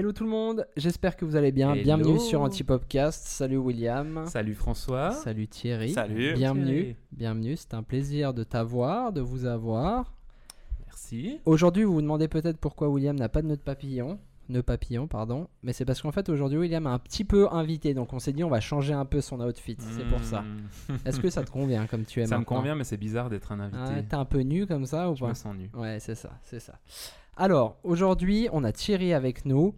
Hello tout le monde, j'espère que vous allez bien. Hello. Bienvenue sur Antipopcast. Salut William. Salut François. Salut Thierry. Salut. Bienvenue. Thierry. Bienvenue, c'est un plaisir de t'avoir, de vous avoir. Merci. Aujourd'hui, vous vous demandez peut-être pourquoi William n'a pas de nœud de papillon. Nœud papillon, pardon. Mais c'est parce qu'en fait, aujourd'hui, William a un petit peu invité. Donc, on s'est dit, on va changer un peu son outfit. C'est pour ça. Hmm. Est-ce que ça te convient comme tu es Ça me convient, mais c'est bizarre d'être un invité. Ah, T'es un peu nu comme ça ou Je pas me sens nu. Ouais, c'est ça, c'est ça. Alors, aujourd'hui, on a Thierry avec nous.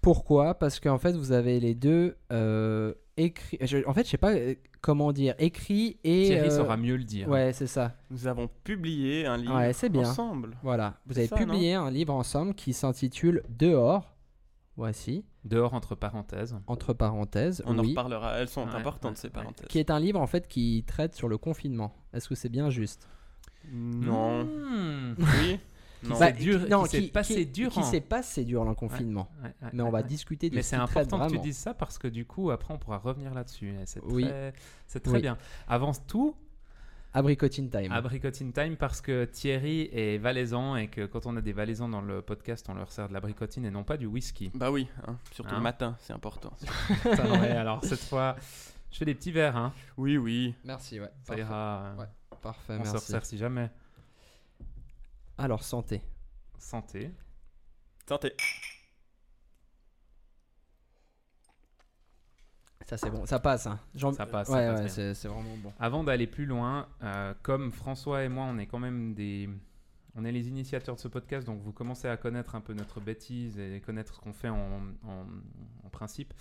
Pourquoi? Parce qu'en fait, vous avez les deux euh, écrit. je- en fait, je sais pas euh, comment dire. Écrit et. Thierry euh, saura mieux le dire. Ouais, c'est ça. Nous avons publié un livre Ouais, c'est bien. ensemble. Voilà. Vous avez ça, publié un livre ensemble qui s'intitule Dehors. Voici, Dehors entre parenthèses. entre parenthèses. On en reparlera. Elles sont Ouais, importantes ouais, ces parenthèses. Qui est un livre en fait qui traite sur le confinement. Est-ce que c'est bien juste? Non. Hmm. Oui. Non. Bah, dur- non, qui s'est passé durant. Qui s'est passé durant le confinement. Ouais, ouais, Mais on va ouais. discuter de Mais ce c'est qui traite important que tu dises ça parce que du coup, après, on pourra revenir là-dessus. C'est Oui. très, c'est très Oui. bien. Avant tout, Abricotine time. Abricot in Time parce que Thierry est valaisan et que quand on a des valaisans dans le podcast, on leur sert de l'abricotine et non pas du whisky. Bah oui, hein, surtout Hein le matin, c'est important. Ça, alors cette fois, je fais des petits verres, hein. Oui, oui. Merci, ouais. Ça Parfait. ira. Ouais. Parfait, on se merci. resserre si jamais. Alors, santé. Santé. Santé. Ça, c'est bon. Ça passe. Hein. Ça passe, ça Ouais, passe ouais, bien. c'est c'est vraiment bon. Avant d'aller plus loin, euh, comme François et moi, on est quand même des. On est les initiateurs de ce podcast, donc vous commencez à connaître un peu notre bêtise et connaître ce qu'on fait en, en- en principe.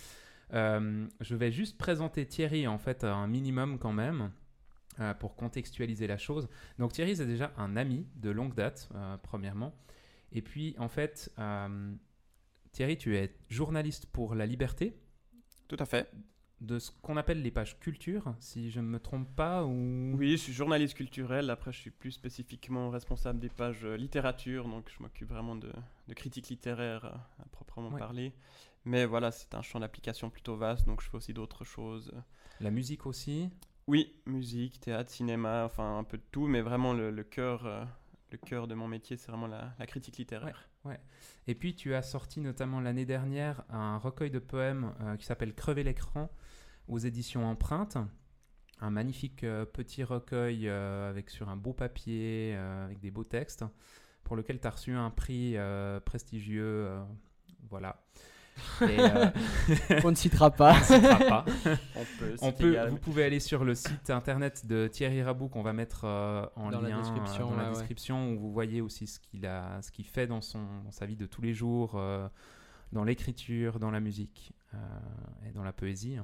Euh, je vais juste présenter Thierry, en fait, un minimum quand même, euh, pour contextualiser la chose. Donc Thierry, c'est déjà un ami de longue date, euh, premièrement. Et puis, en fait, euh, Thierry, tu es journaliste pour La Liberté, Tout à fait. de ce qu'on appelle les pages culture, si je ne me trompe pas, ou... Oui, je suis journaliste culturel. Après, je suis plus spécifiquement responsable des pages littérature. Donc, je m'occupe vraiment de, de critique littéraire à proprement Ouais. parler. Mais voilà, c'est un champ d'application plutôt vaste. Donc, je fais aussi d'autres choses. La musique aussi. Oui, musique, théâtre, cinéma, enfin un peu de tout, mais vraiment le, cœur, euh, le cœur de mon métier, c'est vraiment la, critique littéraire. Et puis tu as sorti notamment l'année dernière un recueil de poèmes euh, qui s'appelle Crever l'écran aux éditions Empreinte. Un magnifique euh, petit recueil avec sur un beau papier, avec des beaux textes, pour lequel tu as reçu un prix prestigieux. voilà. Et, euh, On ne citera pas. on ne citera pas. On peut, On c'est peut, égal. vous pouvez aller sur le site internet de Thierry Rabou qu'on va mettre euh, en Dans lien description, dans la description où vous voyez aussi ce qu'il a, ce qu'il fait dans son, dans sa vie de tous les jours, euh, dans l'écriture, dans la musique et dans la poésie.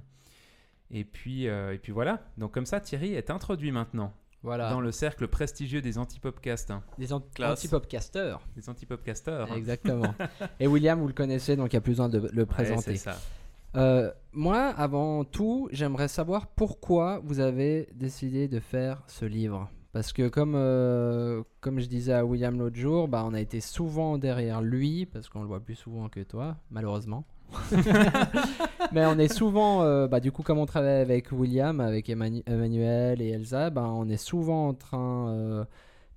Et puis, euh, et puis voilà. Donc comme ça, Thierry est introduit maintenant Voilà. dans le cercle prestigieux des antipopcasts, hein, Des an- anti-popcasters. des antipopcasters. Exactement. Et William, vous le connaissez, donc il n'y a plus besoin de le Ouais, présenter. c'est ça. Euh, moi, avant tout, j'aimerais savoir pourquoi vous avez décidé de faire ce livre. Parce que comme, euh, comme je disais à William l'autre jour, bah, on a été souvent derrière lui, parce qu'on le voit plus souvent que toi, malheureusement. Mais on est souvent, euh, bah, du coup, comme on travaille avec William, avec Emmanuel et Elsa, bah, on est souvent en train euh,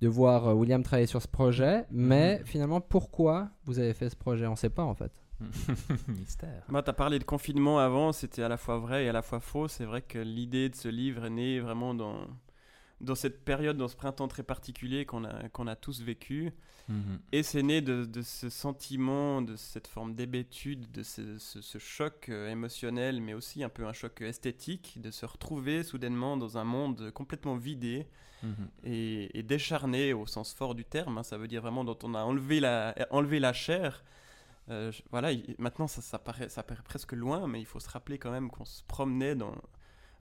de voir euh, William travailler sur ce projet. Mais finalement, pourquoi vous avez fait ce projet? On ne sait pas en fait. Mystère. Moi, tu as parlé de confinement avant, c'était à la fois vrai et à la fois faux. C'est vrai que l'idée de ce livre est née vraiment dans, dans cette période, dans ce printemps très particulier qu'on a, qu'on a tous vécu. Mhm. Et c'est né de, de ce sentiment, de cette forme d'hébétude, de ce, ce- ce choc euh, émotionnel, mais aussi un peu un choc esthétique, de se retrouver soudainement dans un monde complètement vidé Mhm. et, et décharné au sens fort du terme. hein. ça veut dire vraiment dont on a enlevé la, enlevé la chair. Euh, voilà, il- maintenant ça, ça, paraît, ça paraît presque loin, mais il faut se rappeler quand même qu'on se promenait dans.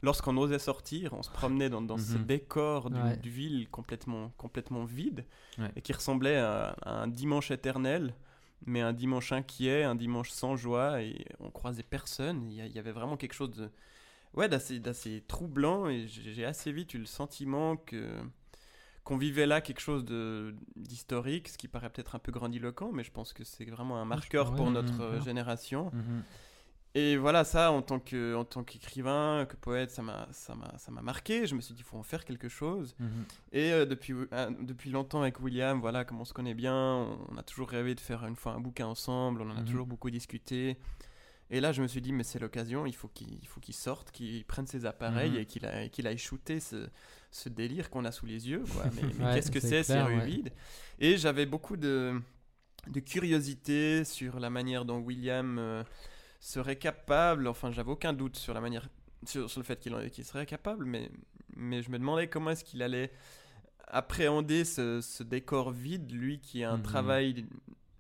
Lorsqu'on osait sortir, on se promenait dans, dans ce Mhm. décor d'une Ouais. ville complètement, complètement vide Ouais. et qui ressemblait à, à un dimanche éternel, mais un dimanche inquiet, un dimanche sans joie, et on croisait personne. Il y, avait vraiment quelque chose de, ouais, d'assez, d'assez troublant, et j'ai assez vite eu le sentiment que qu'on vivait là quelque chose d'historique, ce qui paraît peut-être un peu grandiloquent, mais je pense que c'est vraiment un marqueur pour mhm, notre génération. Et voilà, ça, en tant que, en tant qu'écrivain, que poète, ça m'a, ça m'a, ça m'a marqué. Je me suis dit, il faut en faire quelque chose. Mhm. Et euh, depuis, euh, depuis longtemps avec William, voilà, comme on se connaît bien, on a toujours rêvé de faire une fois un bouquin ensemble. On en a Mhm. toujours beaucoup discuté. Et là, je me suis dit, mais c'est l'occasion. Il faut qu'il, il faut qu'il sorte, qu'il prenne ses appareils Mhm. et qu'il, a- qu'il aille shooter ce, ce délire qu'on a sous les yeux. Quoi. Mais, mais Ouais, qu'est-ce que c'est c'est, ouais. Et j'avais beaucoup de, de curiosité sur la manière dont William euh, serait capable. Enfin, j'avais aucun doute sur la manière, sur, sur le fait qu'il, serait capable, mais, mais je me demandais comment est-ce qu'il allait appréhender ce, ce décor vide, lui qui a un Mhm. travail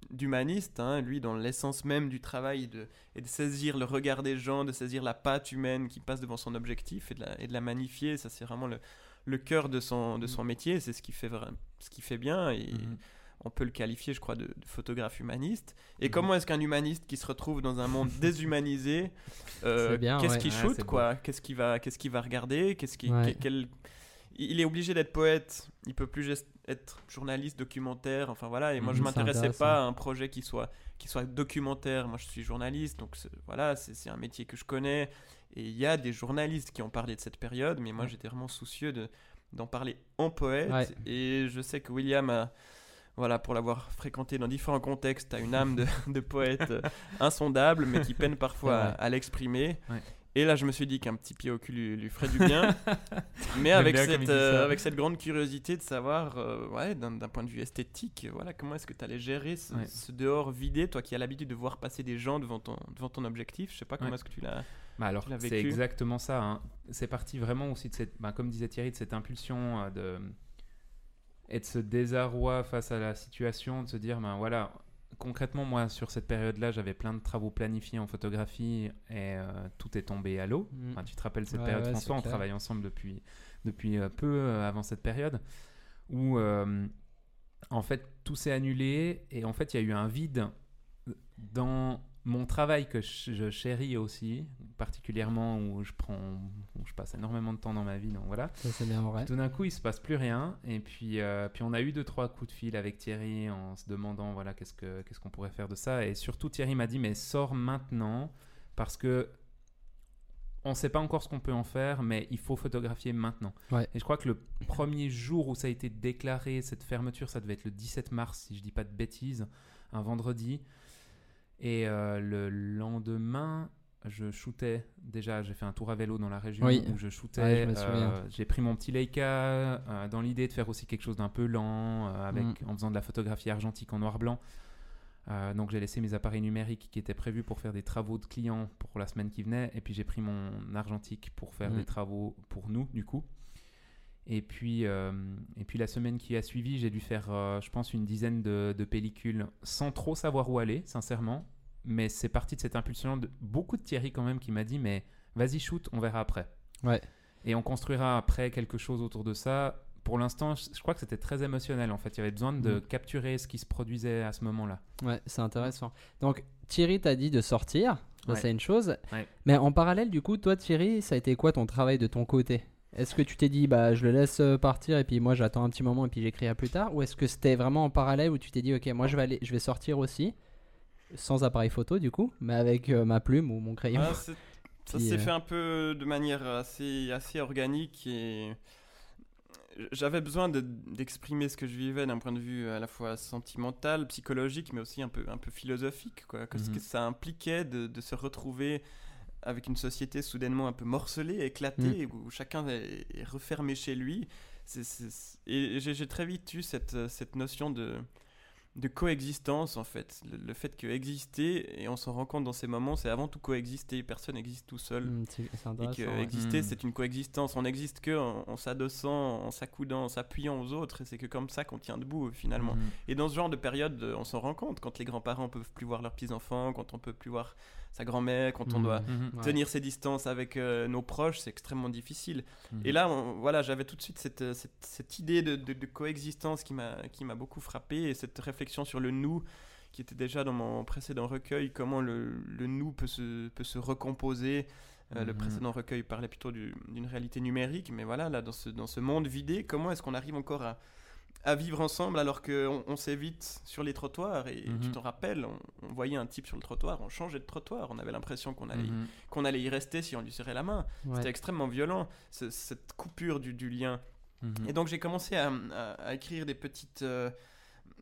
d'humaniste, hein, lui dans l'essence même du travail, de, et de saisir le regard des gens, de saisir la patte humaine qui passe devant son objectif et de la, et de la magnifier. Ça, c'est vraiment le, le cœur de son, de son métier. C'est ce qui fait, ce qui fait bien. Et Mhm. On peut le qualifier, je crois, de, de photographe humaniste. Et Mhm. comment est-ce qu'un humaniste qui se retrouve dans un monde déshumanisé, euh, qu'est-ce qu'il Ouais, shoot, c'est beau. quoi Qu'est-ce qu'il va, qu'est-ce qu'il va regarder Qu'est-ce qui, Ouais. que- quel- Il est obligé d'être poète. Il peut plus juste être journaliste, documentaire. Enfin voilà. Et moi, je Mhm, m'intéressais pas à un projet qui soit qui soit documentaire. Moi, je suis journaliste, donc voilà, c'est un métier que je connais. Et il y a des journalistes qui ont parlé de cette période, mais moi, j'étais vraiment soucieux de d'en parler en poète. Et je sais que William a voilà, pour l'avoir fréquenté dans différents contextes, a une âme de, de poète euh, insondable, mais qui peine parfois à, à l'exprimer. Ouais. Et là, je me suis dit qu'un petit pied au cul lui, lui ferait du bien. mais avec bien cette, euh, avec cette grande curiosité de savoir, euh, ouais, d'un point de vue esthétique, voilà, comment est-ce que tu allais gérer ce, Ouais. ce dehors vidé, toi qui as l'habitude de voir passer des gens devant ton, devant ton objectif. Je sais pas comment Ouais. est-ce que tu l'as. Bah alors, c'est exactement ça. hein. C'est parti vraiment aussi de cette, bah, comme disait Thierry, de cette impulsion de et de ce désarroi face à la situation, de se dire, ben voilà, concrètement, moi, sur cette période-là, j'avais plein de travaux planifiés en photographie et euh, tout est tombé à l'eau. Mm. Enfin, tu te rappelles cette Ouais, période, ouais, François On clair. travaille ensemble depuis, depuis euh, peu euh, avant cette période où, euh, en fait, tout s'est annulé et en fait, il y a eu un vide dans mon travail que je, je chéris aussi, particulièrement où je prends, où je passe énormément de temps dans ma vie. Donc voilà. C'est bien vrai. Tout d'un coup, il se passe plus rien. Et puis, euh, puis on a eu deux trois coups de fil avec Thierry en se demandant voilà qu'est-ce que qu'est-ce qu'on pourrait faire de ça. Et surtout, Thierry m'a dit mais sors maintenant parce que on ne sait pas encore ce qu'on peut en faire, mais il faut photographier maintenant. Ouais. Et je crois que le premier jour où ça a été déclaré cette fermeture, ça devait être le 17 mars, si je dis pas de bêtises, un vendredi. Et euh, le lendemain, je shootais déjà, j'ai fait un tour à vélo dans la région Oui. où je shootais. Ouais, je me euh, j'ai pris mon petit Leica euh, dans l'idée de faire aussi quelque chose d'un peu lent, euh, avec, Mm. en faisant de la photographie argentique en noir-blanc. Donc j'ai laissé mes appareils numériques qui étaient prévus pour faire des travaux de clients pour la semaine qui venait, et puis j'ai pris mon argentique pour faire Mm. des travaux pour nous, du coup. Et puis, euh, et puis la semaine qui a suivi, j'ai dû faire, euh, je pense, une dizaine de, de pellicules sans trop savoir où aller, sincèrement. Mais c'est parti de cette impulsion de beaucoup de Thierry quand même qui m'a dit, mais vas-y shoot, on verra après. Ouais. Et on construira après quelque chose autour de ça. Pour l'instant, je crois que c'était très émotionnel en fait. Il y avait besoin de Mm. capturer ce qui se produisait à ce moment-là. Ouais, c'est intéressant. Donc, Thierry t'a dit de sortir. Ça, Ouais. c'est une chose. Ouais. Mais en parallèle, du coup, toi, Thierry, ça a été quoi ton travail de ton côté? Est-ce que tu t'es dit, bah, je le laisse euh, partir et puis moi, j'attends un petit moment et puis j'écris à plus tard? Ou est-ce que c'était vraiment en parallèle où tu t'es dit, ok, moi, je vais, aller, je vais sortir aussi, sans appareil photo, du coup, mais avec euh, ma plume ou mon crayon? Ah, ça s'est euh, fait un peu de manière assez, assez organique et j'avais besoin de- d'exprimer ce que je vivais d'un point de vue à la fois sentimental, psychologique, mais aussi un peu, un peu philosophique. Quoi. Que ce Mhm. que ça impliquait de, de se retrouver avec une société soudainement un peu morcelée, éclatée, où chacun est, est refermé chez lui. Et j'ai très vite eu cette, cette notion de, de coexistence en fait. Le, le fait que exister, et on s'en rend compte dans ces moments, c'est avant tout coexister. Personne n'existe tout seul. C'est Et que ouais. exister, Mm. c'est une coexistence. On n'existe que en, en s'adossant, en s'accoudant, en s'appuyant aux autres. Et c'est que comme ça qu'on tient debout finalement. Et dans ce genre de période, euh, on s'en rend compte. Quand les grands-parents peuvent plus voir leurs petits-enfants, quand on peut plus voir sa grand-mère, quand on Mhm. doit Mhm. Ouais. tenir ses distances avec euh, nos proches, c'est extrêmement difficile. Et là, on- voilà, j'avais tout de suite cette, euh, cette, cette idée de, de- de coexistence qui m'a beaucoup frappé et cette réflexion sur le nous qui était déjà dans mon précédent recueil, comment le, le nous peut se, peut se recomposer. Euh, Le précédent recueil parlait plutôt du- d'une réalité numérique, mais voilà, là, dans ce, dans ce monde vidé, comment est-ce qu'on arrive encore à, à vivre ensemble alors qu'on on, s'évite sur les trottoirs. Et tu Mhm. t'en rappelles, on, on voyait un type sur le trottoir, on changeait de trottoir, on avait l'impression qu'on allait, Mhm. qu'on allait y rester si on lui serrait la main. Ouais. C'était extrêmement violent, ce- cette coupure du, du lien. Mhm. Et donc j'ai commencé à, à- à écrire des petites, euh,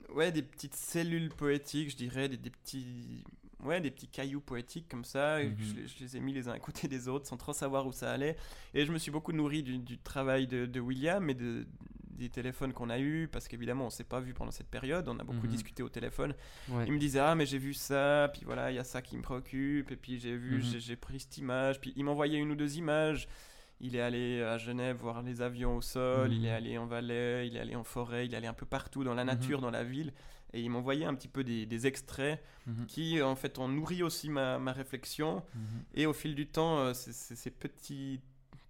ouais, des petites cellules poétiques, je dirais, des, des petits, ouais, des petits cailloux poétiques comme ça. je, les- je les ai mis les uns à côté des autres sans trop savoir où ça allait. Et je me suis beaucoup nourri du, du travail de, de William et de, des téléphones qu'on a eus, parce qu'évidemment on s'est pas vu pendant cette période, on a beaucoup Mhm. discuté au téléphone. Ouais. Il me disait ah mais j'ai vu ça, puis voilà il y a ça qui me préoccupe, et puis j'ai vu Mhm. j'ai- pris cette image, puis il m'envoyait une ou deux images. Il est allé à Genève voir les avions au sol, il est Mhm. allé en Valais, il est allé en forêt, il est allé un peu partout dans la nature, dans la ville, et il m'envoyait un petit peu des, des extraits qui en fait ont nourri aussi ma, ma réflexion. Et au fil du temps, euh, ces ces petits,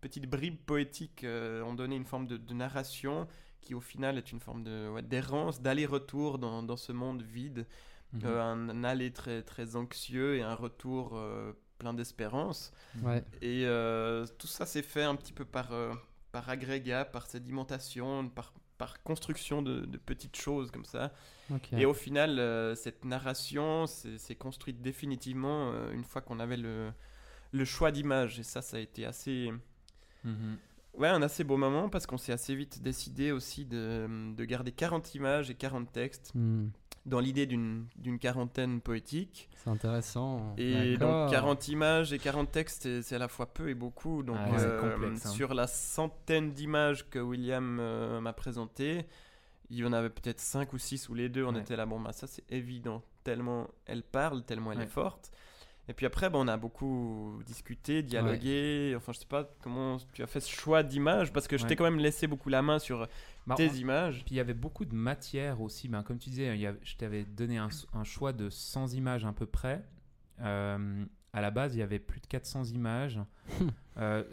petites bribes poétiques euh, ont donné une forme de, de narration qui au final est une forme de ouais, d'errance, d'aller-retour dans, dans ce monde vide, Mhm. Euh, un, un aller très, très anxieux et un retour euh, plein d'espérance. Ouais. Et tout ça s'est fait un petit peu par, par agrégat, par sédimentation, par, par construction de, de petites choses comme ça. Et au final, cette narration s'est construite définitivement une fois qu'on avait le, le choix d'images. Et ça, ça a été assez... Mhm. Ouais, un assez beau moment parce qu'on s'est assez vite décidé aussi de, de garder 40 images et 40 textes Hmm, dans l'idée d'une d'une quarantaine poétique. C'est intéressant. Et donc 40 images et 40 textes, c'est- à la fois peu et beaucoup. Donc Ah euh, complexe, hein. sur la centaine d'images que William euh, m'a présentées, il y en avait peut-être 5 ou 6 où les deux, on Ouais. était là, bon bah ça c'est évident, tellement elle parle, tellement elle Ouais. est forte. Et puis après, bah, on a beaucoup discuté, dialogué. Enfin, je sais pas comment tu as fait ce choix d'images parce que je t'ai quand même laissé beaucoup la main sur Bah, tes on- images. Puis il y avait beaucoup de matière aussi. Ben, comme tu disais, il y avait- je t'avais donné un, un choix de 100 images à peu près. Euh, à la base, il y avait plus de 400 images. Euh,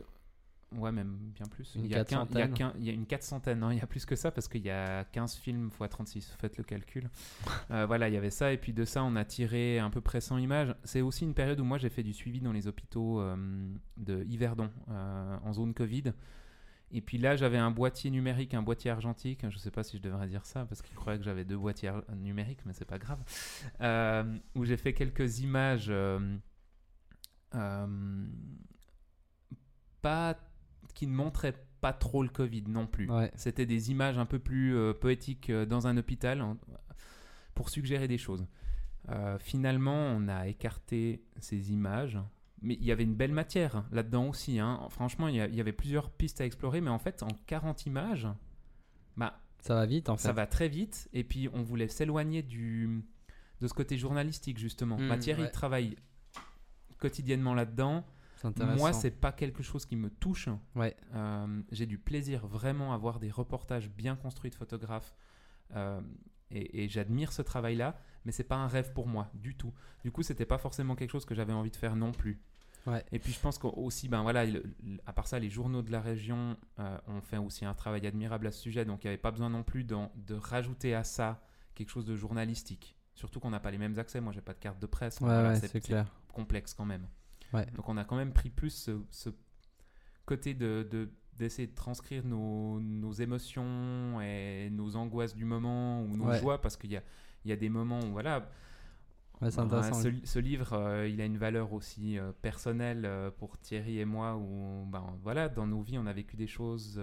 ouais, même bien plus. Une il, y a il, y a il y a une 400, non, il y a plus que ça parce qu'il y a 15 films x 36. Faites le calcul. Euh, voilà, il y avait ça. Et puis de ça, on a tiré à peu près 100 images. C'est aussi une période où moi, j'ai fait du suivi dans les hôpitaux euh, de Yverdon euh, en zone Covid. Et puis là, j'avais un boîtier numérique, un boîtier argentique. Je sais pas si je devrais dire ça parce qu'ils croyaient que j'avais deux boîtiers numériques, mais c'est pas grave. Euh, où j'ai fait quelques images euh, euh, pas qui ne montraient pas trop le Covid non plus. Ouais. C'était des images un peu plus euh, poétiques euh, dans un hôpital en- pour suggérer des choses. Euh, finalement, on a écarté ces images, mais il y avait une belle matière là-dedans aussi. hein. Franchement, il y, a- il y avait plusieurs pistes à explorer, mais en fait, en 40 images, bah, Ça va vite en fait. ça va très vite. Et puis, on voulait s'éloigner du de ce côté journalistique justement. Mm, Matière, ouais. il travaille quotidiennement là-dedans. Moi, c'est pas quelque chose qui me touche. Ouais. Euh, j'ai du plaisir vraiment à voir des reportages bien construits de photographes. Euh, et, et j'admire ce travail-là, mais c'est pas un rêve pour moi du tout. Du coup, c'était pas forcément quelque chose que j'avais envie de faire non plus. Ouais. Et puis je pense qu'aussi, ben voilà, le- le- à part ça, les journaux de la région euh, ont fait aussi un travail admirable à ce sujet, donc il n'y avait pas besoin non plus de rajouter à ça quelque chose de journalistique. Surtout qu'on n'a pas les mêmes accès. Moi, j'ai pas de carte de presse. Ouais, ouais, c'est clair. complexe quand même. Ouais. Donc on a quand même pris plus ce, ce côté de, de- d'essayer de transcrire nos, nos émotions et nos angoisses du moment ou nos Ouais. joies parce qu'il y a, il y a des moments où voilà Ouais, intéressant. ce, ce livre euh, il a une valeur aussi euh, personnelle euh, pour Thierry et moi où ben, voilà dans nos vies on a vécu des choses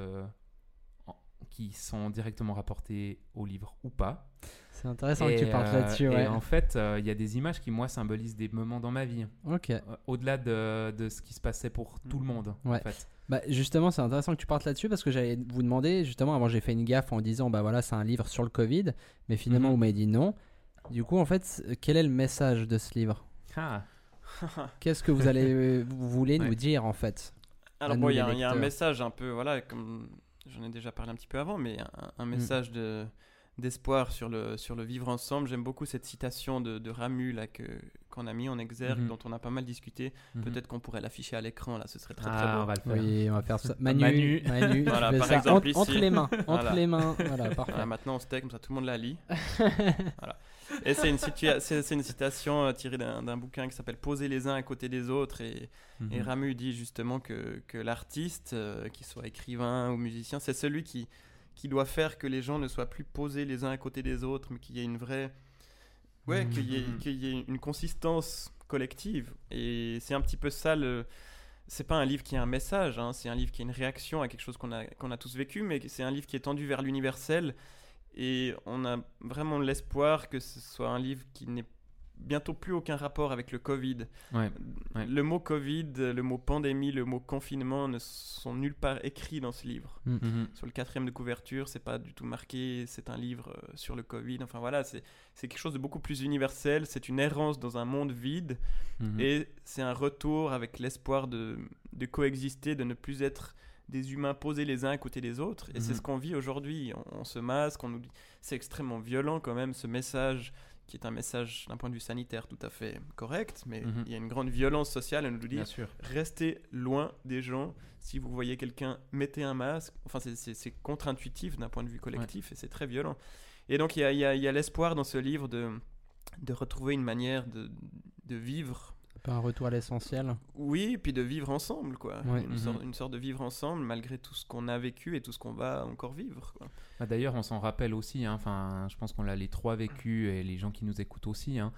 qui sont directement rapportées au livre ou pas C'est intéressant et, que tu parles euh, là-dessus. et Ouais. en fait euh, il y a des images qui moi symbolisent des moments dans ma vie Ok. euh, au-delà de, de ce qui se passait pour tout le monde Ouais. en fait Bah, justement, c'est intéressant que tu partes là-dessus parce que j'allais vous demander, justement, avant j'ai fait une gaffe en disant, bah voilà, c'est un livre sur le Covid, mais finalement Mhm. vous m'avez dit non. Du coup, en fait, quel est le message de ce livre? Ah. Qu'est-ce que vous allez, euh, vous voulez Ouais. nous dire en fait? Alors bon, il y, a un- il y a un lecteurs. message un peu, voilà, comme j'en ai déjà parlé un petit peu avant, mais un, Mm. un message de d'espoir sur le, sur le vivre ensemble. J'aime beaucoup cette citation de, de Ramu là, que, qu'on a mis en exergue, Mhm. dont on a pas mal discuté. Mhm. Peut-être qu'on pourrait l'afficher à l'écran, là, ce serait très Ah, très beau. on va le faire. Oui, on va faire ça. Manu, Manu. Manu, Voilà, par ça exemple, entre, ici. entre les mains, entre Voilà. les mains. Voilà, parfait. Voilà, maintenant on se tait comme ça, tout le monde la lit. Voilà. Et c'est une, c'est, citation euh, tirée d'un, d'un bouquin qui s'appelle Poser les uns à côté des autres. Et, Mhm. et Ramu dit justement que, que l'artiste, euh, qu'il soit écrivain ou musicien, c'est celui qui, qui doit faire que les gens ne soient plus posés les uns à côté des autres, mais qu'il y ait une vraie. Ouais, Mhm. qu'il y, ait- qu'il y ait une consistance collective. Et c'est un petit peu ça le. C'est pas un livre qui a un message, hein, c'est un livre qui est une réaction à quelque chose qu'on a, qu'on a tous vécu, mais c'est un livre qui est tendu vers l'universel. Et on a vraiment l'espoir que ce soit un livre qui n'ait bientôt plus aucun rapport avec le Covid. Ouais. Ouais. Le mot Covid, le mot pandémie, le mot confinement ne sont nulle part écrits dans ce livre. Mhm. Sur le quatrième de couverture, c'est pas du tout marqué, c'est un livre euh, sur le Covid. Enfin voilà, c'est c'est quelque chose de beaucoup plus universel. C'est une errance dans un monde vide Mhm. et c'est un retour avec l'espoir de, de coexister, de ne plus être des humains posés les uns à côté des autres. Et c'est Mhm. ce qu'on vit aujourd'hui. On, on se masque, on nous dit. C'est extrêmement violent quand même ce message qui est un message d'un point de vue sanitaire tout à fait correct, mais Mhm. il y a une grande violence sociale. On nous dit sûr. restez loin des gens. Si vous voyez quelqu'un, mettez un masque. Enfin, c'est- contre-intuitif d'un point de vue collectif et c'est très violent. Et donc, il y a, l'espoir dans ce livre de, de retrouver une manière de, de vivre. Un peu un retour à l'essentiel. Oui, puis de vivre ensemble, quoi. Ouais. Une, Mhm. sorte, une sorte de vivre ensemble malgré tout ce qu'on a vécu et tout ce qu'on va encore vivre. Bah, D'ailleurs, on s'en rappelle aussi, hein, enfin, je pense qu'on l'a les trois vécus et les gens qui nous écoutent aussi, hein,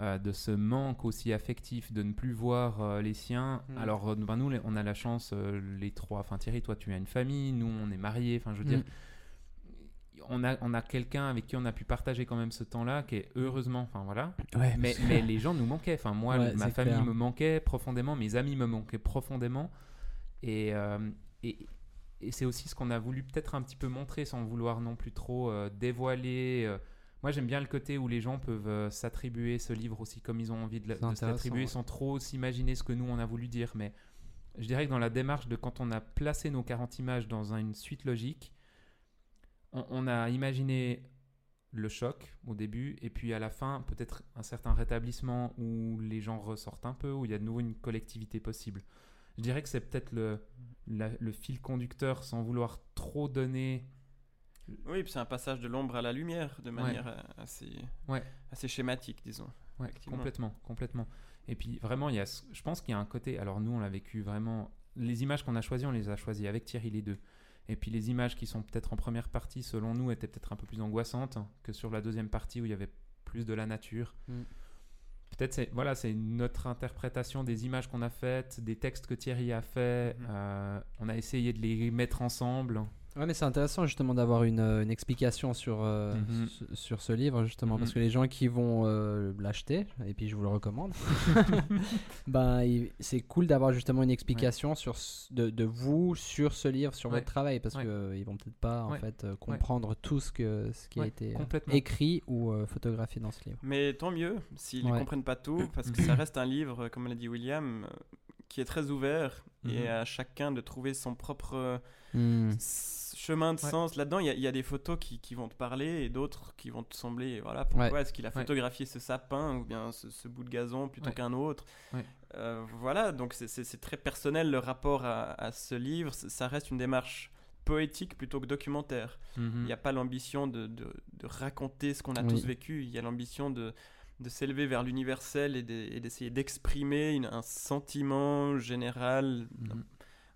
euh, de ce manque aussi affectif de ne plus voir euh, les siens. Mm. Alors, euh, ben, nous, on a la chance, euh, les trois, enfin Thierry, toi, tu as une famille, nous, on est mariés, enfin, je veux dire, Mm. On a, on a quelqu'un avec qui on a pu partager quand même ce temps-là, qui est heureusement, enfin voilà, Ouais, mais, mais les gens nous manquaient. Enfin, moi, Ouais, ma famille clair. me manquait profondément, mes amis me manquaient profondément. Et, euh, et, et c'est aussi ce qu'on a voulu peut-être un petit peu montrer sans vouloir non plus trop euh, dévoiler. euh. Moi, j'aime bien le côté où les gens peuvent s'attribuer ce livre aussi comme ils ont envie de, de ouais. sans trop s'imaginer ce que nous, on a voulu dire. Mais je dirais que dans la démarche de quand on a placé nos 40 images dans une suite logique, on, on a imaginé le choc au début et puis à la fin peut-être un certain rétablissement où les gens ressortent un peu, où il y a de nouveau une collectivité possible. Je dirais que c'est peut-être le, la- le fil conducteur sans vouloir trop donner. Oui, puis c'est un passage de l'ombre à la lumière de manière euh, assez, Ouais. assez schématique, disons. Ouais, complètement, complètement. Et puis vraiment, il y a, je pense qu'il y a un côté. Alors nous, on l'a vécu vraiment. Les images qu'on a choisies, on les a choisies avec Thierry les deux. Et puis les images qui sont peut-être en première partie, selon nous, étaient peut-être un peu plus angoissantes que sur la deuxième partie où il y avait plus de la nature. Mm. Peut-être c'est voilà, c'est notre interprétation des images qu'on a faites, des textes que Thierry a fait. Mhm. Euh, on a essayé de les mettre ensemble. Ouais, mais c'est intéressant justement d'avoir une, euh, une explication sur, euh, Mhm. su- sur ce livre, justement, Mhm. parce que les gens qui vont euh, l'acheter, et puis je vous le recommande, ben, c'est cool d'avoir justement une explication sur, de, de vous sur ce livre, sur Ouais. votre travail, parce Ouais. qu'ils vont peut-être pas en fait euh, comprendre tout ce, que, ce qui a été écrit ou euh, photographié dans ce livre. Mais tant mieux s'ils ne Ouais. comprennent pas tout, parce que ça reste un livre, comme l'a dit William, qui est très ouvert et Mhm. à chacun de trouver son propre Hmm. chemin de Ouais. sens. Là-dedans, il y, a- il y a des photos qui, qui vont te parler et d'autres qui vont te sembler, voilà, pourquoi Ouais. est-ce qu'il a Ouais. photographié ce sapin ou bien ce, ce bout de gazon plutôt qu'un autre. Euh, voilà, donc c'est- très personnel le rapport à, à ce livre. Ça reste une démarche poétique plutôt que documentaire. Mhm. Il n'y a pas l'ambition de, de- de raconter ce qu'on a Oui. tous vécu. Il y a l'ambition de, de s'élever vers l'universel et de- et d'essayer d'exprimer un sentiment général. Mhm.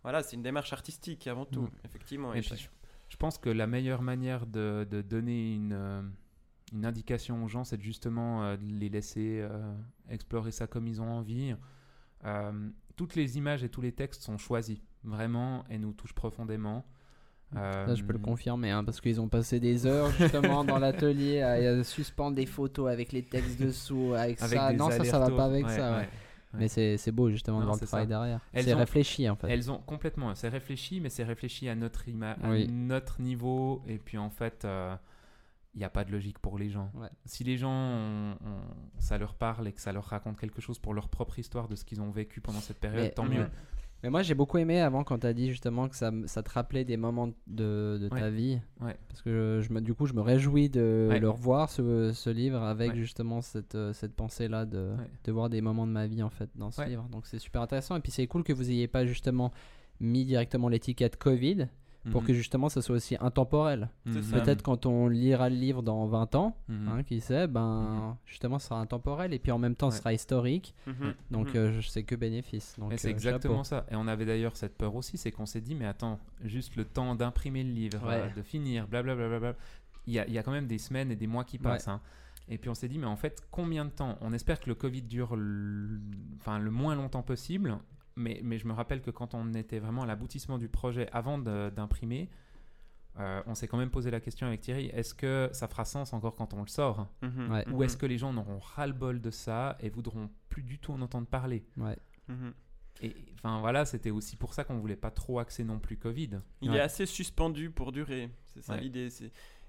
Voilà, c'est une démarche artistique avant tout, Mhm. effectivement. Et Et puis, chaque- je, je pense que la meilleure manière de, de donner une, euh, une indication aux gens, c'est justement euh, de les laisser euh, explorer ça comme ils ont envie. Euh, toutes les images et tous les textes sont choisis, vraiment, et nous touchent profondément. Ça, je peux le Euh, confirmer, hein, parce qu'ils ont passé des heures justement dans l'atelier à, à suspendre des photos avec les textes dessous, avec, avec ça. Non, ça, ça va pas avec ça. Ouais, ouais. ouais. Mais c'est c'est beau justement Non, dans le travail ça. derrière. C'est ont- réfléchi en fait. Elles ont complètement, c'est réfléchi, mais c'est réfléchi à notre ima- à Oui. notre niveau, et puis en fait, il n'y a pas de logique pour les gens. Si les gens, ça leur parle et que ça leur raconte quelque chose pour leur propre histoire de ce qu'ils ont vécu pendant cette période, Mais- tant mieux. Mais moi j'ai beaucoup aimé avant quand tu as dit justement que ça, ça te rappelait des moments de, de ta vie. Ouais. Parce que je, me, du coup je me réjouis de Ouais. le revoir ce, ce livre avec justement cette, euh, cette pensée là de, de voir des moments de ma vie en fait dans ce livre. Donc c'est super intéressant. Et puis c'est cool que vous ayez pas justement mis directement l'étiquette Covid. Pour Mhm. que justement ça soit aussi intemporel. Mhm. ça. Peut-être quand on lira le livre dans 20 ans, Mhm. hein, qui sait, ben justement ça sera intemporel et puis en même temps Ouais. sera historique. Donc euh, je sais que bénéfice. Donc c'est euh, exactement chapeau. ça. Et on avait d'ailleurs cette peur aussi, c'est qu'on s'est dit, mais attends, juste le temps d'imprimer le livre, Ouais. euh, de finir, blablabla. Bla, bla, bla. il, y a, il y a quand même des semaines et des mois qui Ouais. passent. hein. Et puis on s'est dit, mais en fait, combien de temps? On espère que le Covid dure le, enfin, le moins longtemps possible. Mais, mais je me rappelle que quand on était vraiment à l'aboutissement du projet avant d'imprimer, euh, on s'est quand même posé la question avec Thierry, est-ce que ça fera sens encore quand on le sort? Mhm. Ouais. Ou est-ce que les gens en auront ras-le-bol de ça et voudront plus du tout en entendre parler? Ouais. Mhm. et enfin voilà, c'était aussi pour ça qu'on voulait pas trop axer non plus Covid. Il Ouais. est assez suspendu pour durer. C'est ça Ouais. l'idée.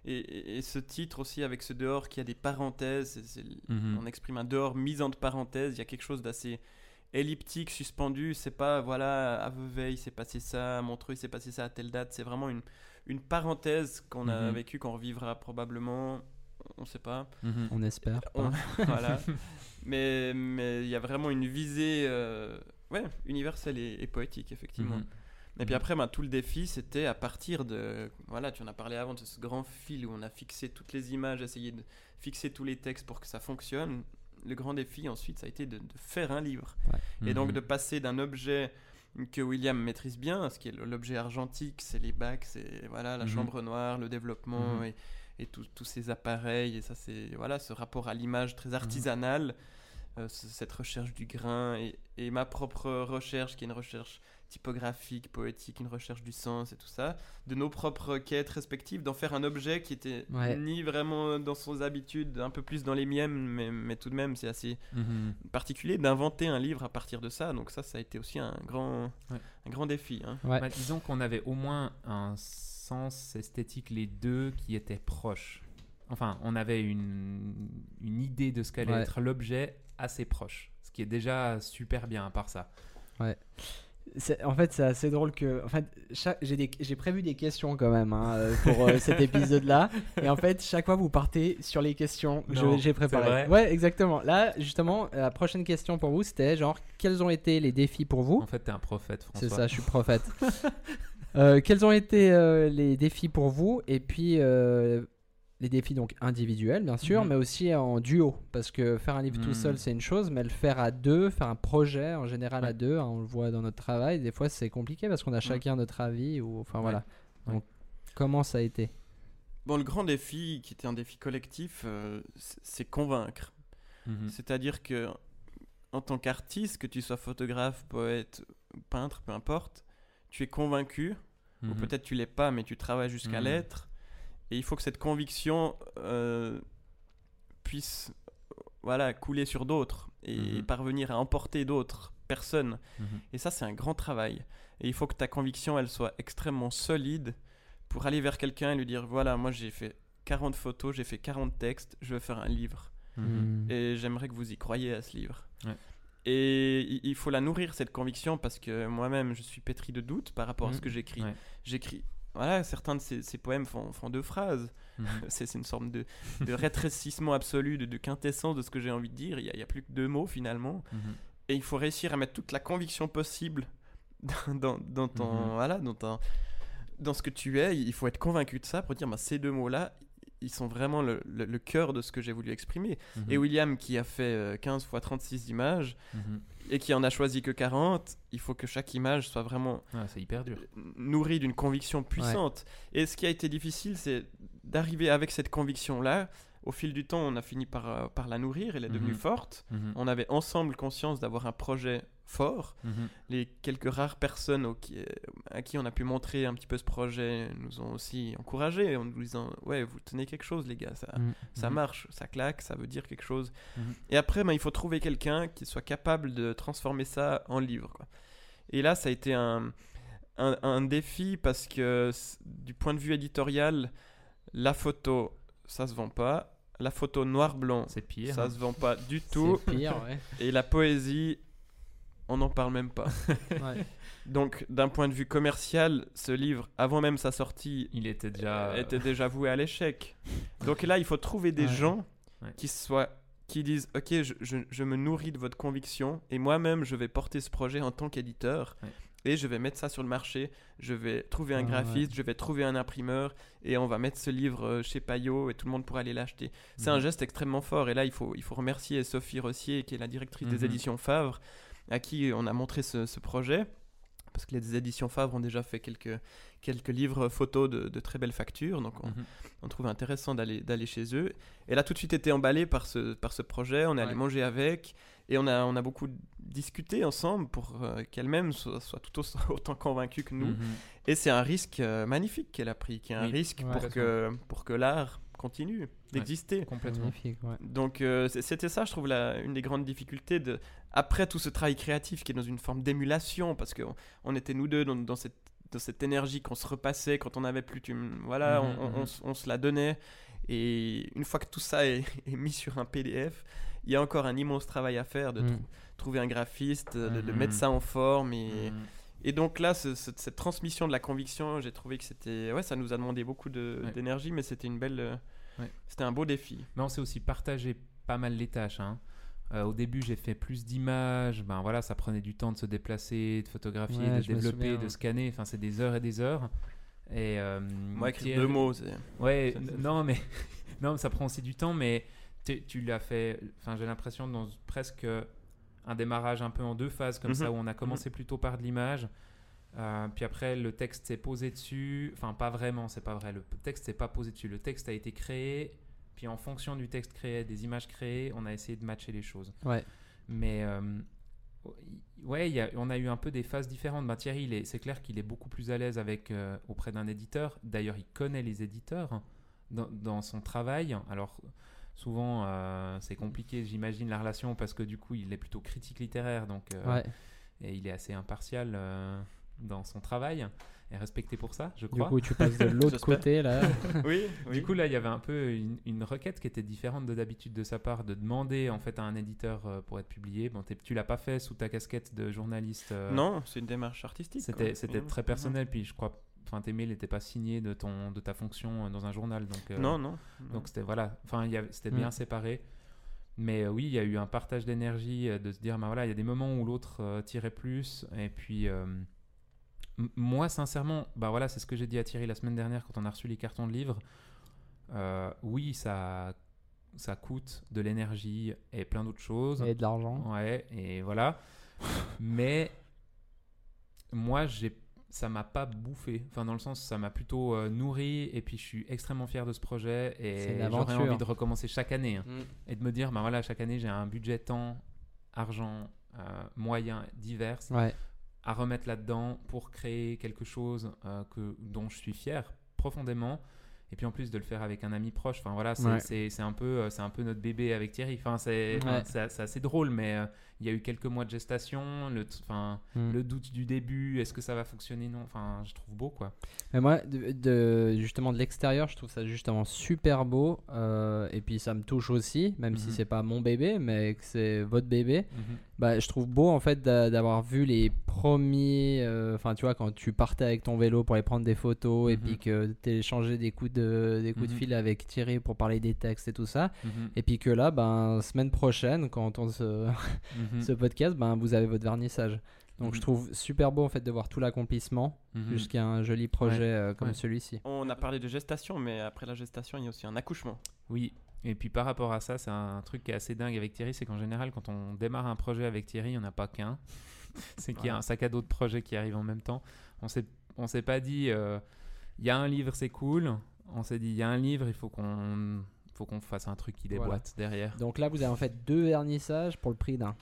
Et, et- et ce titre aussi avec ce dehors qui a des parenthèses, Mhm. on exprime un dehors mis entre parenthèses. Il y a quelque chose d'assez elliptique, suspendu. C'est pas voilà à Vevey il s'est passé ça, à Montreux il s'est passé ça à telle date. C'est vraiment une, une parenthèse qu'on a Mhm. vécue, qu'on revivra probablement. On sait pas. Mhm. On espère. On- voilà. Mais mais il y a vraiment une visée euh, ouais, universelle et, et poétique effectivement. Mhm. Et puis Mhm. après, ben, tout le défi, c'était à partir de... Voilà, tu en as parlé avant de ce grand fil où on a fixé toutes les images, essayé de fixer tous les textes pour que ça fonctionne. Le grand défi, ensuite, ça a été de, de faire un livre. Et donc Mhm. de passer d'un objet que William maîtrise bien, ce qui est l'objet argentique, c'est les bacs, c'est voilà, la Mhm. chambre noire, le développement Mhm. et, et tous ces appareils. Et ça, c'est voilà, ce rapport à l'image très artisanal, ce- cette recherche du grain et, et ma propre recherche, qui est une recherche typographique, poétique, une recherche du sens et tout ça, de nos propres quêtes respectives, d'en faire un objet qui était Ouais. ni vraiment dans ses habitudes, un peu plus dans les miennes, mais, mais tout de même, c'est assez Mhm. particulier d'inventer un livre à partir de ça. Donc ça, ça a été aussi un grand, Ouais. un grand défi. hein. Ouais. Bah, disons qu'on avait au moins un sens esthétique, les deux, qui étaient proches. Enfin, on avait une, une idée de ce qu'allait Ouais. être l'objet assez proche. Ce qui est déjà super bien à part ça. C'est- En fait, c'est assez drôle que. En fait, chaque- j'ai prévu des questions quand même hein, euh, pour euh, cet épisode-là. Et en fait, chaque fois, vous partez sur les questions que j'ai préparées. Ouais, exactement. Là, justement, la prochaine question pour vous, c'était genre, quels ont été les défis pour vous? En fait, t'es un prophète, François. C'est ça, je suis prophète. Euh, quels ont été euh, les défis pour vous? Et puis, les défis donc individuels, bien sûr, Mhm. mais aussi en duo. Parce que faire un livre tout Mhm. seul, c'est une chose, mais le faire à deux, faire un projet en général à deux, hein, on le voit dans notre travail, des fois c'est compliqué parce qu'on a chacun notre avis. Ou, enfin Ouais. voilà. Ouais. Donc, comment ça a été? Bon, le grand défi, qui était un défi collectif, euh, c'est c'est convaincre. Mhm. C'est-à-dire que en tant qu'artiste, que tu sois photographe, poète, peintre, peu importe, tu es convaincu, ou Mhm. peut-être tu l'es pas, mais tu travailles jusqu'à Mhm. l'être. Et il faut que cette conviction euh, puisse voilà, couler sur d'autres et Mhm. parvenir à emporter d'autres personnes. Mhm. Et ça, c'est un grand travail. Et il faut que ta conviction, elle soit extrêmement solide pour aller vers quelqu'un et lui dire, voilà, moi j'ai fait 40 photos, j'ai fait 40 textes, je veux faire un livre. Mhm. Et j'aimerais que vous y croyiez à ce livre. Ouais. Et il- faut la nourrir, cette conviction, parce que moi-même, je suis pétri de doutes par rapport à ce que j'écris. Ouais. J'écris... Voilà, certains de ces, poèmes font, font deux phrases. Mhm. C'est une sorte de, de rétrécissement absolu, de, de quintessence de ce que j'ai envie de dire. Il n'y a, plus que deux mots finalement. Mhm. Et il faut réussir à mettre toute la conviction possible dans, dans, dans ton, Mhm. voilà, dans, ton- dans ce que tu es. Il faut être convaincu de ça pour dire bah, ces deux mots-là, ils sont vraiment le, le- le cœur de ce que j'ai voulu exprimer. Et William, qui a fait euh, 15 fois 36 images. Et qui en a choisi que 40, il faut que chaque image soit vraiment hyper dur. nourrie d'une conviction puissante. Et ce qui a été difficile, c'est d'arriver avec cette conviction-là. Au fil du temps, on a fini par, euh, par la nourrir, elle est devenue Mhm. forte. Mhm. On avait ensemble conscience d'avoir un projet fort. Mhm. Les quelques rares personnes au- qui- à qui on a pu montrer un petit peu ce projet nous ont aussi encouragés en nous disant Ouais, vous tenez quelque chose, les gars, ça, Mhm. ça Mhm. marche, ça claque, ça veut dire quelque chose. Mhm. Et après, ben, il faut trouver quelqu'un qui soit capable de transformer ça en livre. quoi. Et là, ça a été un, un, un défi parce que du point de vue éditorial, la photo, ça se vend pas. La photo noir-blanc, C'est pire. ça hein. se vend pas du tout. Pire, ouais. Et la poésie, on n'en parle même pas. Ouais. Donc, d'un point de vue commercial, ce livre, avant même sa sortie, Il était déjà. était déjà voué à l'échec. Donc là, il faut trouver des Ouais. gens Ouais. qui soient qui disent ok je, je- je me nourris de votre conviction et moi-même je vais porter ce projet en tant qu'éditeur Ouais. et je vais mettre ça sur le marché. Je vais trouver un Ah, graphiste, je vais trouver un imprimeur et on va mettre ce livre euh, chez Payot et tout le monde pourra aller l'acheter. C'est un Mhm. geste extrêmement fort et là il faut, il faut remercier Sophie Rossier qui est la directrice Mhm. des éditions Favre à qui on a montré ce, ce projet parce que les éditions Favre ont déjà fait quelques, quelques livres photos de, de très belles factures donc on, on trouve intéressant d'aller d'aller chez eux. Elle a tout de suite été emballée par ce, par ce projet, on est allé manger avec, et on a, on a beaucoup discuté ensemble pour euh, qu'elle-même soit, soit tout au- autant convaincue que nous. Mhm. Et c'est un risque euh, magnifique qu'elle a pris, qui est un Oui, risque ouais. pour, que, pour que l'art continue d'exister. Complètement. Magnifique, ouais. Donc euh, c'était ça, je trouve, la, une des grandes difficultés de après tout ce travail créatif qui est dans une forme d'émulation, parce qu'on on était nous deux dans, dans cette, énergie qu'on se repassait quand on n'avait plus, tu, voilà, Mhm, on, on- mhm. on se la donnait. Et une fois que tout ça est, est mis sur un PDF, il y a encore un immense travail à faire de trou- trouver un graphiste, de, de Mhm. mettre ça en forme et, Mhm. et donc là, ce- ce- cette transmission de la conviction, j'ai trouvé que c'était, ouais, ça nous a demandé beaucoup de- Ouais. d'énergie, mais c'était une belle, euh, Ouais. c'était un beau défi. Mais on s'est aussi partagé pas mal les tâches. hein. Euh, au début, j'ai fait plus d'images. Ben voilà, ça prenait du temps de se déplacer, de photographier, Ouais, de développer, souviens, de scanner. Enfin, c'est des heures et des heures. Et euh, Moi, écrire deux mots, c'est. Ouais, non, mais non, ça prend aussi du temps, mais tu, l'as fait. Enfin, j'ai l'impression dans presque un démarrage un peu en deux phases comme Mhm. ça, où on a commencé plutôt par de l'image. euh, puis après, le texte s'est posé dessus. Enfin, pas vraiment, c'est pas vrai. Le texte s'est pas posé dessus. Le texte a été créé. Puis en fonction du texte créé, des images créées, on a essayé de matcher les choses. Ouais. Mais euh, ouais, il y a- on a eu un peu des phases différentes. Bah, Thierry, c'est clair qu'il est beaucoup plus à l'aise avec euh, auprès d'un éditeur. D'ailleurs, il connaît les éditeurs dans, dans son travail. Alors souvent, euh, c'est compliqué, j'imagine, la relation parce que du coup, il est plutôt critique littéraire, donc Ouais. et il est assez impartial dans son travail et respecté pour ça, je Du crois. coup, tu passes de l'autre côté là. oui, oui. Du coup, là, il y avait un peu une, une requête qui était différente de d'habitude de sa part, de demander en fait à un éditeur euh, pour être publié. Bon, tu l'as pas fait sous ta casquette de journaliste. euh, non, c'est une démarche artistique. C'était Oui. très personnel. Puis je crois, enfin, tes mails n'étaient pas signés de ton de ta fonction euh, dans un journal, donc. euh, Non, non. non. Donc c'était voilà, enfin c'était bien séparé. Mais euh, oui, il y a eu un partage d'énergie euh, de se dire, bah voilà, il y a des moments où l'autre euh, tirait plus. Et puis euh, moi, sincèrement, bah voilà, c'est ce que j'ai dit à Thierry la semaine dernière quand on a reçu les cartons de livres. Euh, oui, ça ça coûte de l'énergie et plein d'autres choses. Et de l'argent. Ouais, et voilà. Mais moi, j'ai, ça m'a pas bouffé. Enfin, dans le sens, ça m'a plutôt euh, nourri. Et puis, je suis extrêmement fier de ce projet. C'est Et j'aurais envie de recommencer chaque année. hein. Mm. et de me dire, ben voilà, chaque année, j'ai un budget temps, argent, euh, moyens divers Ouais. À remettre là-dedans pour créer quelque chose euh, que, dont je suis fier profondément. Et puis en plus de le faire avec un ami proche, enfin voilà, c'est Ouais. un, peu, euh, c'est un peu notre bébé avec Thierry. Enfin, c'est Ouais. assez drôle, mais euh, il y a eu quelques mois de gestation, le, enfin, Mm. le doute du début, est-ce que ça va fonctionner? Non, enfin, je trouve beau quoi. Mais moi, de, de- justement de l'extérieur, je trouve ça justement super beau. euh, et puis ça me touche aussi, même si Mhm. c'est pas mon bébé, mais que c'est votre bébé. Mhm. Bah, je trouve beau en fait d'a- d'avoir vu les premiers. euh, Enfin, tu vois, quand tu partais avec ton vélo pour aller prendre des photos et Mhm. puis que tu échangé des coups, de, des coups de Mhm. fil avec Thierry pour parler des textes et tout ça. Mhm. Et puis que là, ben, semaine prochaine, quand on se, ce podcast, ben, vous avez votre vernissage. Donc je trouve super beau en fait de voir tout l'accomplissement jusqu'à un joli projet Ouais. euh, comme Ouais. celui-ci. On a parlé de gestation, mais après la gestation, il y a aussi un accouchement. Oui, et puis par rapport à ça, c'est un truc qui est assez dingue avec Thierry, c'est qu'en général, quand on démarre un projet avec Thierry, il n'y en a pas qu'un. c'est qu'il y a un sac à dos de projets qui arrivent en même temps. On s'est, on s'est pas dit, euh, il y a un livre, c'est cool. On s'est dit, il y a un livre, il faut qu'on, faut qu'on fasse un truc qui Voilà. déboîte derrière. Donc là, vous avez en fait deux vernissages pour le prix d'un.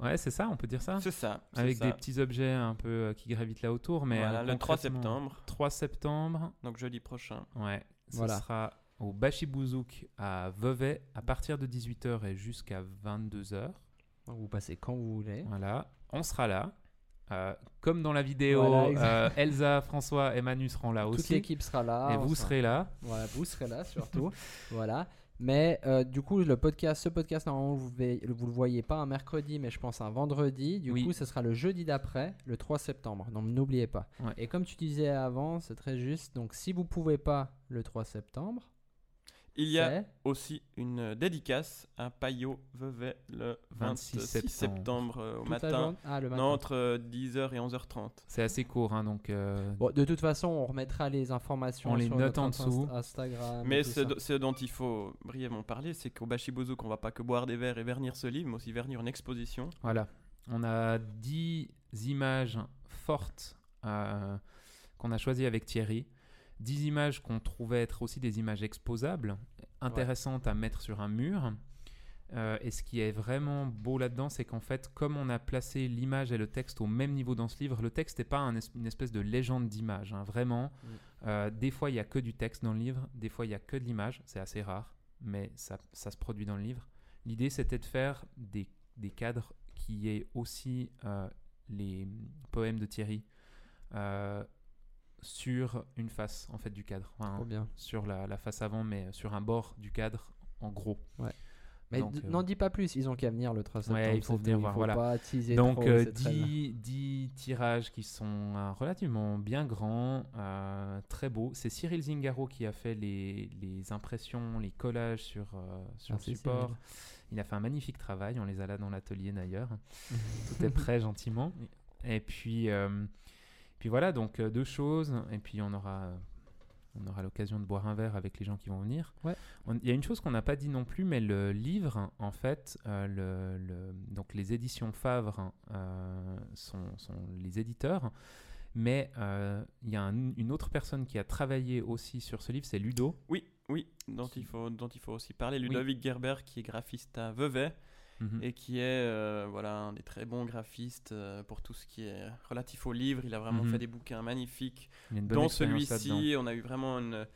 Ouais, c'est ça, on peut dire ça. C'est ça. c'est Avec ça. des petits objets un peu euh, qui gravitent là autour. Mais Voilà, euh, le 3 concrètement, septembre, 3 septembre, donc jeudi prochain. ouais. Ce Voilà. sera au Bachibouzouk à Vevey à partir de 18h et jusqu'à 22h. Donc vous passez quand vous voulez. Voilà, on sera là. Euh, comme dans la vidéo, Voilà, euh, Elsa, François et Manu seront là Toute aussi. l'équipe sera là. et vous sera- serez là. Voilà, vous serez là surtout. voilà. Mais euh, du coup, le podcast, ce podcast, normalement, vous, ve- vous le voyez pas un mercredi, mais je pense un vendredi. Du Oui. coup, ce sera le jeudi d'après, le 3 septembre. Donc n'oubliez pas. Ouais. Et comme tu disais avant, c'est très juste. Donc si vous pouvez pas le 3 septembre, Il y a aussi une euh, dédicace à Payot Vevey le 26 26 septembre, septembre. euh, au matin. Ah, le matin. Non, entre euh, 10h et 11h30. C'est assez court, hein, donc euh, Bon, de toute façon, on remettra les informations On les sur note notre en dessous. Instagram. Mais ce, ça. do- ce dont il faut brièvement parler, c'est qu'au Bashibouzouk, on va pas que boire des verres et vernir ce livre, mais aussi vernir une exposition. Voilà. On a 10 images fortes euh, qu'on a choisies avec Thierry. 10 images qu'on trouvait être aussi des images exposables, intéressantes à mettre sur un mur. Euh, et ce qui est vraiment beau là-dedans, c'est qu'en fait, comme on a placé l'image et le texte au même niveau dans ce livre, le texte n'est pas un es- une espèce de légende d'image. hein, vraiment, Mm. Euh, des fois, il n'y a que du texte dans le livre, des fois, il n'y a que de l'image. C'est assez rare, mais ça, ça se produit dans le livre. L'idée, c'était de faire des, des cadres qui aient aussi euh, les poèmes de Thierry sur une face en fait du cadre, Enfin, Trop bien. sur la, la face avant, mais sur un bord du cadre en gros. Mais euh, n'en dis pas plus, ils ont qu'à venir le 3 septembre. Ouais, il faut venir voir, voilà. Donc euh, c'est très bien. 10, 10 tirages qui sont euh, relativement bien grands, euh, très beaux. C'est Cyril Zingaro qui a fait les, les impressions, les collages sur, sur le support. Cyril. Il a fait un magnifique travail, on les a là dans l'atelier d'ailleurs. Tout est prêt gentiment. Et puis, puis voilà, donc euh, deux choses. Et puis on aura, on aura l'occasion de boire un verre avec les gens qui vont venir. Ouais. Il y a une chose qu'on n'a pas dit non plus, mais le livre, en fait, euh, le, le- donc les éditions Favre euh, sont, sont les éditeurs. Mais euh, il y a un- une autre personne qui a travaillé aussi sur ce livre, c'est Ludo. Oui, oui, dont il faut, dont il faut aussi parler. Ludovic Gerber, qui est graphiste à Vevey Mhm. et qui est euh, voilà, un des très bons graphistes euh, pour tout ce qui est relatif au livre. Il a vraiment Mhm. fait des bouquins magnifiques. Dans celui-ci, on a eu vraiment une-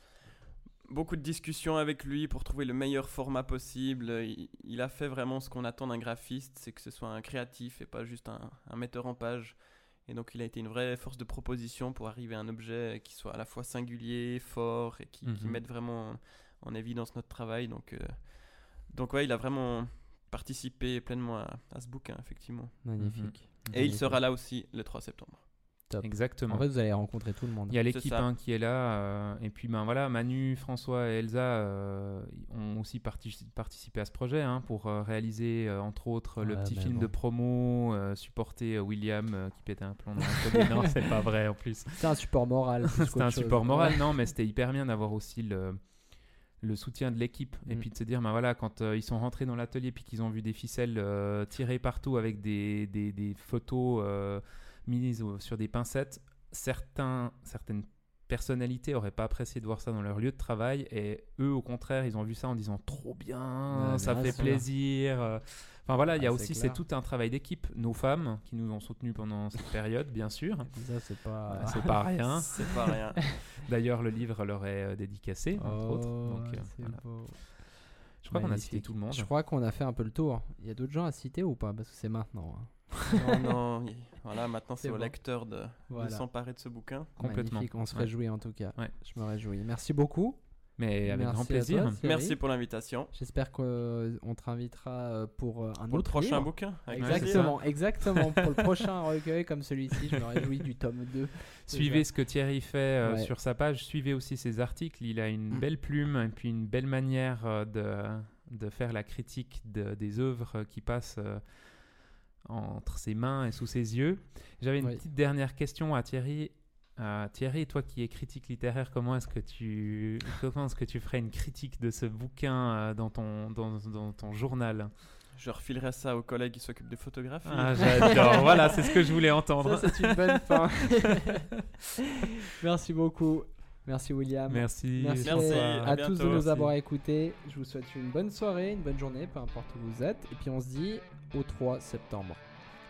beaucoup de discussions avec lui pour trouver le meilleur format possible. Il, il a fait vraiment ce qu'on attend d'un graphiste, c'est que ce soit un créatif et pas juste un, un metteur en page. Et donc il a été une vraie force de proposition pour arriver à un objet qui soit à la fois singulier, fort et qui, qui Mhm. mette vraiment en évidence notre travail. Donc, euh, donc ouais, il a vraiment participé pleinement à, à ce bouquin, effectivement. Magnifique. Et il sera là aussi le 3 septembre. Top. Exactement. En fait, vous allez rencontrer tout le monde. Il y a C'est l'équipe hein, qui est là. euh, et puis, ben voilà, Manu, François et Elsa euh, ont aussi parti- participé à ce projet hein, pour euh, réaliser, euh, entre autres, le Ouais, petit mais film bon. de promo, euh, supporter euh, William euh, qui pétait un plomb dans non, c'est pas vrai en plus. C'est un support moral. qu'autre un chose. support moral, non, mais c'était hyper bien d'avoir aussi le, le soutien de l'équipe. Et Mm. puis de se dire, ben voilà, quand euh, ils sont rentrés dans l'atelier puis qu'ils ont vu des ficelles euh, tirées partout avec des, des, des photos euh, mises sur des pincettes, certains, certaines personnalités auraient pas apprécié de voir ça dans leur lieu de travail et eux au contraire ils ont vu ça en disant trop bien Ouais, ça bien fait sûr. plaisir euh. enfin voilà il y a Ah, c'est aussi c'est tout un travail d'équipe nos femmes qui nous ont soutenus pendant cette période bien sûr Ça, c'est pas. c'est pas rien C'est pas rien. D'ailleurs, le livre leur est euh, dédicacé, entre autres. Oh, Donc, euh, c'est voilà. beau. Je crois qu'on a cité tout le monde. Je crois qu'on a fait un peu le tour. Il y a d'autres gens à citer ou pas? Parce que c'est maintenant. hein. non, non, voilà, maintenant c'est C'est au bon. lecteur de, s'emparer de ce bouquin. Complètement. Magnifique, on se Ouais. réjouit en tout cas. Ouais. Je me réjouis. Merci beaucoup. Mais avec Merci grand plaisir. toi. Merci pour l'invitation. J'espère qu'on te réinvitera euh, pour euh, un Pour le autre prochain livre. bouquin. Exactement, exactement. pour le prochain recueil comme celui-ci, je me réjouis du tome 2. Suivez ce que Thierry fait euh, Ouais. sur sa page. Suivez aussi ses articles. Il a une belle plume et puis une belle manière euh, de, de faire la critique de- des œuvres qui passent euh, entre ses mains et sous ses yeux. J'avais une Oui. petite dernière question à Thierry. Euh, Thierry, toi qui es critique littéraire, comment est-ce que tu comment est-ce que tu ferais une critique de ce bouquin euh, dans ton dans, dans ton journal? Je refilerai ça aux collègues qui s'occupent de photographie. Ah, j'adore. voilà, c'est ce que je voulais entendre. Ça, c'est une bonne fin. Merci beaucoup. Merci William. Merci. Merci, Merci, à, à tous de nous avoir écoutés. Je vous souhaite une bonne soirée, une bonne journée, peu importe où vous êtes. Et puis on se dit au 3 septembre.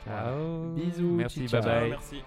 Ciao. Bisous, Merci. ciao, Bye Ciao, bye. merci.